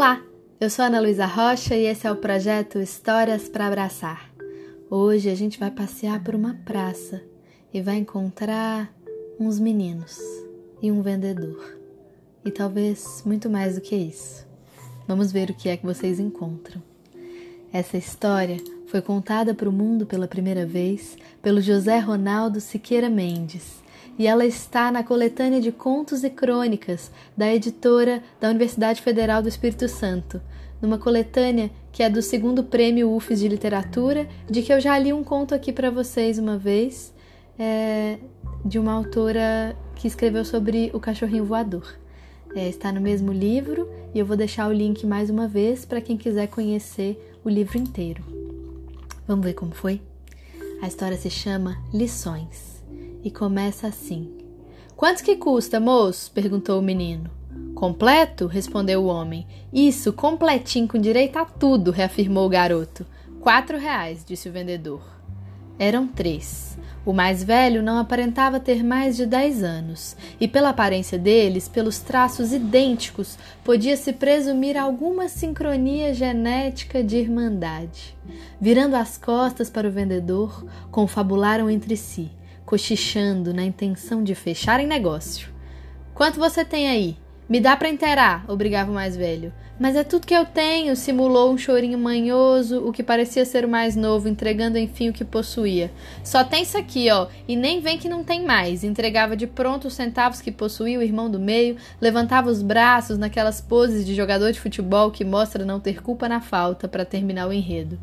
Olá, eu sou Ana Luísa Rocha e esse é o projeto Histórias para Abraçar. Hoje a gente vai passear por uma praça e vai encontrar uns meninos e um vendedor. E talvez muito mais do que isso. Vamos ver o que é que vocês encontram. Essa história foi contada para o mundo pela primeira vez pelo José Ronaldo Siqueira Mendes e ela está na coletânea de contos e crônicas da editora da Universidade Federal do Espírito Santo, numa coletânea que é do segundo prêmio UFES de literatura, de que eu já li um conto aqui para vocês uma vez, é, de uma autora que escreveu sobre o cachorrinho voador. É, está no mesmo livro e eu vou deixar o link mais uma vez para quem quiser conhecer o livro inteiro. Vamos ver como foi? A história se chama Lições e começa assim: Quanto que custa, moço? perguntou o menino. Completo? respondeu o homem. Isso, completinho, com direito a tudo, reafirmou o garoto. Quatro reais, disse o vendedor. Eram três. O mais velho não aparentava ter mais de dez anos, e pela aparência deles, pelos traços idênticos, podia-se presumir alguma sincronia genética de irmandade. Virando as costas para o vendedor, confabularam entre si cochichando na intenção de fecharem negócio. Quanto você tem aí? Me dá para inteirar, obrigava o mais velho. Mas é tudo que eu tenho, simulou um chorinho manhoso, o que parecia ser o mais novo, entregando enfim o que possuía. Só tem isso aqui, ó, e nem vem que não tem mais. Entregava de pronto os centavos que possuía o irmão do meio, levantava os braços naquelas poses de jogador de futebol que mostra não ter culpa na falta para terminar o enredo.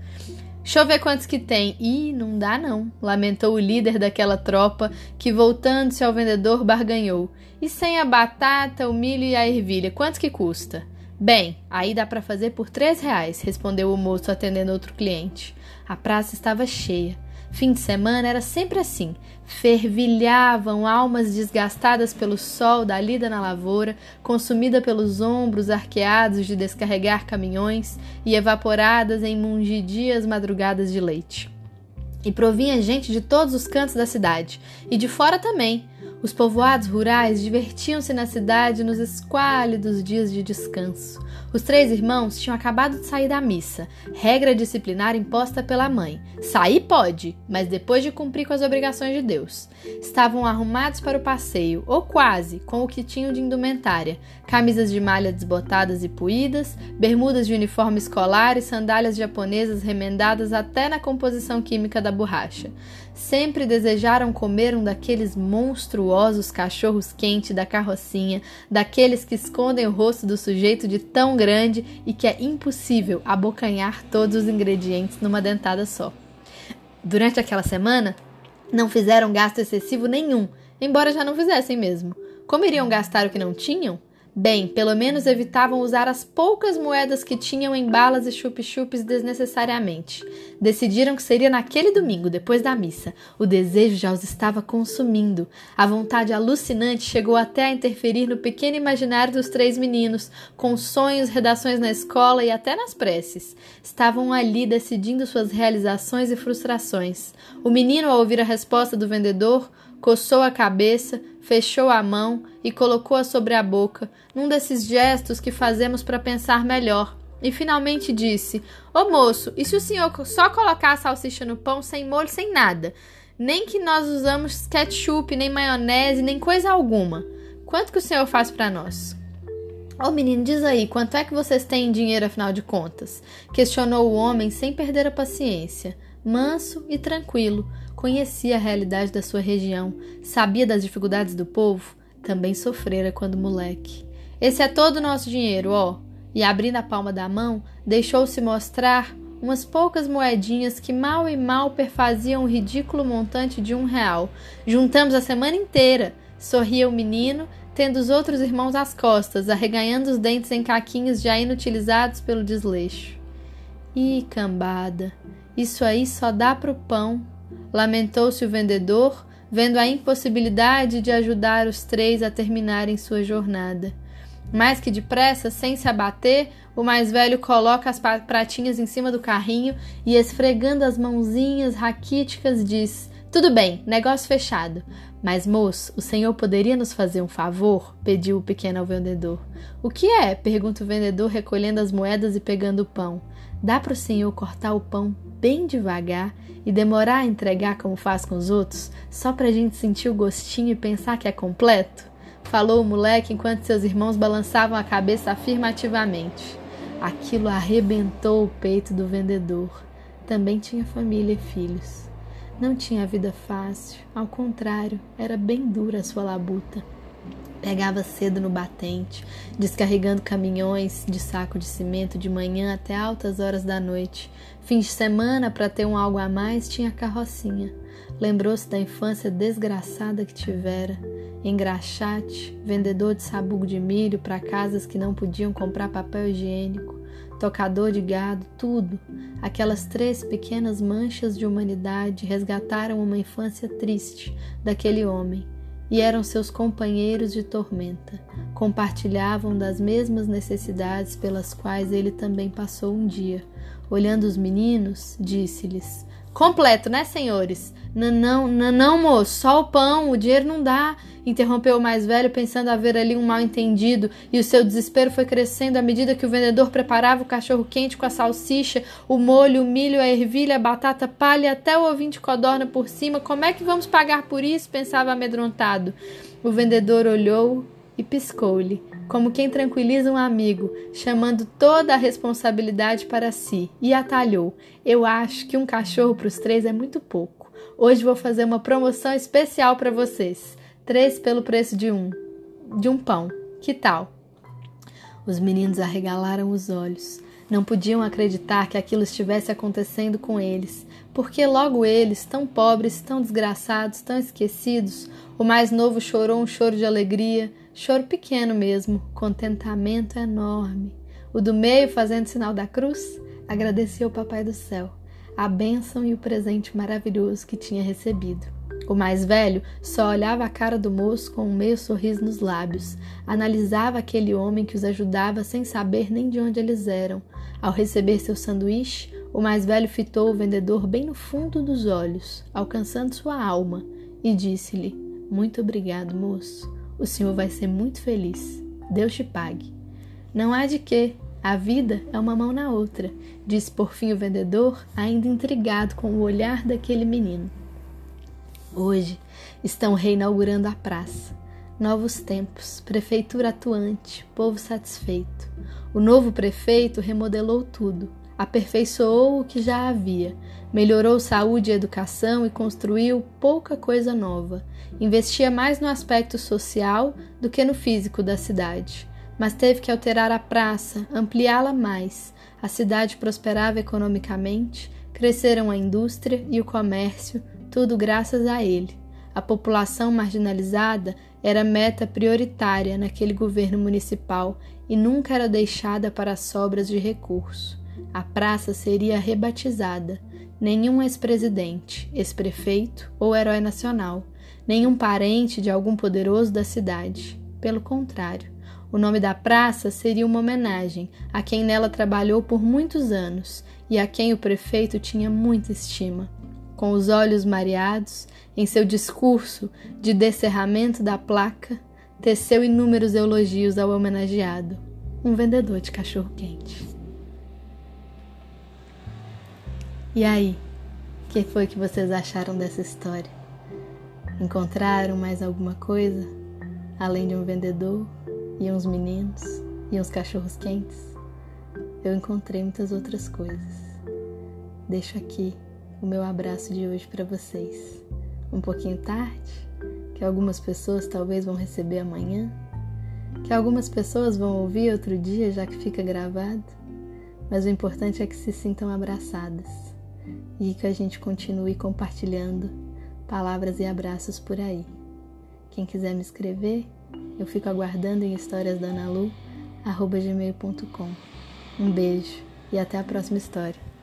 Deixa eu ver quantos que tem. Ih, não dá não, lamentou o líder daquela tropa, que voltando-se ao vendedor barganhou. E sem a batata, o milho e a ervilha, quanto que custa? Bem, aí dá para fazer por três reais, respondeu o moço atendendo outro cliente. A praça estava cheia. Fim de semana era sempre assim. Fervilhavam almas desgastadas pelo sol da lida na lavoura, consumida pelos ombros arqueados de descarregar caminhões e evaporadas em mungidias madrugadas de leite. E provinha gente de todos os cantos da cidade, e de fora também. Os povoados rurais divertiam-se na cidade nos esquálidos dias de descanso. Os três irmãos tinham acabado de sair da missa, regra disciplinar imposta pela mãe. Sair pode, mas depois de cumprir com as obrigações de Deus. Estavam arrumados para o passeio, ou quase, com o que tinham de indumentária: camisas de malha desbotadas e puídas, bermudas de uniforme escolar e sandálias japonesas remendadas até na composição química da borracha. Sempre desejaram comer um daqueles monstruosos cachorros quentes da carrocinha, daqueles que escondem o rosto do sujeito de tão grande e que é impossível abocanhar todos os ingredientes numa dentada só. Durante aquela semana, não fizeram gasto excessivo nenhum, embora já não fizessem mesmo. Como iriam gastar o que não tinham? Bem, pelo menos evitavam usar as poucas moedas que tinham em balas e chup-chupes desnecessariamente. Decidiram que seria naquele domingo, depois da missa. O desejo já os estava consumindo. A vontade alucinante chegou até a interferir no pequeno imaginário dos três meninos, com sonhos, redações na escola e até nas preces. Estavam ali decidindo suas realizações e frustrações. O menino, ao ouvir a resposta do vendedor, coçou a cabeça, fechou a mão e colocou-a sobre a boca, num desses gestos que fazemos para pensar melhor. E finalmente disse: Ô moço, e se o senhor só colocar a salsicha no pão sem molho, sem nada? Nem que nós usamos ketchup, nem maionese, nem coisa alguma. Quanto que o senhor faz para nós? Ô menino, diz aí, quanto é que vocês têm em dinheiro afinal de contas? Questionou o homem sem perder a paciência, manso e tranquilo, conhecia a realidade da sua região, sabia das dificuldades do povo, também sofrera quando moleque. Esse é todo o nosso dinheiro, ó. E abrindo a palma da mão, deixou-se mostrar umas poucas moedinhas que mal e mal perfaziam o ridículo montante de um real. Juntamos a semana inteira, sorria o menino, tendo os outros irmãos às costas, arreganhando os dentes em caquinhos já inutilizados pelo desleixo. Ih, cambada, isso aí só dá pro pão, Lamentou-se o vendedor, vendo a impossibilidade de ajudar os três a terminarem sua jornada. Mais que depressa, sem se abater, o mais velho coloca as pratinhas em cima do carrinho e, esfregando as mãozinhas raquíticas, diz: Tudo bem, negócio fechado. Mas, moço, o senhor poderia nos fazer um favor? pediu o pequeno ao vendedor. O que é? pergunta o vendedor, recolhendo as moedas e pegando o pão. Dá para o senhor cortar o pão bem devagar e demorar a entregar como faz com os outros, só para a gente sentir o gostinho e pensar que é completo? Falou o moleque enquanto seus irmãos balançavam a cabeça afirmativamente. Aquilo arrebentou o peito do vendedor. Também tinha família e filhos. Não tinha vida fácil, ao contrário, era bem dura a sua labuta. Pegava cedo no batente, descarregando caminhões de saco de cimento de manhã até altas horas da noite. Fim de semana, para ter um algo a mais, tinha carrocinha. Lembrou-se da infância desgraçada que tivera. Engraxate, vendedor de sabugo de milho para casas que não podiam comprar papel higiênico tocador de gado, tudo. Aquelas três pequenas manchas de humanidade resgataram uma infância triste daquele homem e eram seus companheiros de tormenta. Compartilhavam das mesmas necessidades pelas quais ele também passou um dia. Olhando os meninos, disse-lhes: Completo, né, senhores? Não, não, não, moço, só o pão, o dinheiro não dá. Interrompeu o mais velho, pensando haver ali um mal-entendido, e o seu desespero foi crescendo à medida que o vendedor preparava o cachorro quente com a salsicha, o molho, o milho, a ervilha, a batata palha, até o ovinho de codorna por cima. Como é que vamos pagar por isso? pensava amedrontado. O vendedor olhou e piscou-lhe como quem tranquiliza um amigo, chamando toda a responsabilidade para si, e atalhou: Eu acho que um cachorro para os três é muito pouco. Hoje vou fazer uma promoção especial para vocês. Três pelo preço de um. De um pão. Que tal? Os meninos arregalaram os olhos. Não podiam acreditar que aquilo estivesse acontecendo com eles, porque logo eles, tão pobres, tão desgraçados, tão esquecidos, o mais novo chorou um choro de alegria, Choro pequeno mesmo, contentamento enorme. O do meio, fazendo sinal da cruz, agradeceu ao Papai do Céu a bênção e o presente maravilhoso que tinha recebido. O mais velho só olhava a cara do moço com um meio sorriso nos lábios, analisava aquele homem que os ajudava sem saber nem de onde eles eram. Ao receber seu sanduíche, o mais velho fitou o vendedor bem no fundo dos olhos, alcançando sua alma, e disse-lhe: Muito obrigado, moço. O senhor vai ser muito feliz. Deus te pague. Não há de quê. A vida é uma mão na outra, disse por fim o vendedor, ainda intrigado com o olhar daquele menino. Hoje estão reinaugurando a praça. Novos tempos, prefeitura atuante, povo satisfeito. O novo prefeito remodelou tudo, aperfeiçoou o que já havia, melhorou saúde e educação e construiu pouca coisa nova. Investia mais no aspecto social do que no físico da cidade, mas teve que alterar a praça, ampliá-la mais. A cidade prosperava economicamente, cresceram a indústria e o comércio, tudo graças a ele. A população marginalizada era meta prioritária naquele governo municipal e nunca era deixada para sobras de recurso. A praça seria rebatizada. Nenhum ex-presidente, ex-prefeito ou herói nacional, nenhum parente de algum poderoso da cidade. Pelo contrário, o nome da praça seria uma homenagem a quem nela trabalhou por muitos anos e a quem o prefeito tinha muita estima. Com os olhos mareados, em seu discurso de descerramento da placa, teceu inúmeros elogios ao homenageado, um vendedor de cachorro-quente. E aí, o que foi que vocês acharam dessa história? Encontraram mais alguma coisa? Além de um vendedor e uns meninos e uns cachorros quentes? Eu encontrei muitas outras coisas. Deixo aqui o meu abraço de hoje para vocês. Um pouquinho tarde, que algumas pessoas talvez vão receber amanhã, que algumas pessoas vão ouvir outro dia, já que fica gravado, mas o importante é que se sintam abraçadas e que a gente continue compartilhando palavras e abraços por aí. Quem quiser me escrever, eu fico aguardando em historiasdanalu@gmail.com. Um beijo e até a próxima história.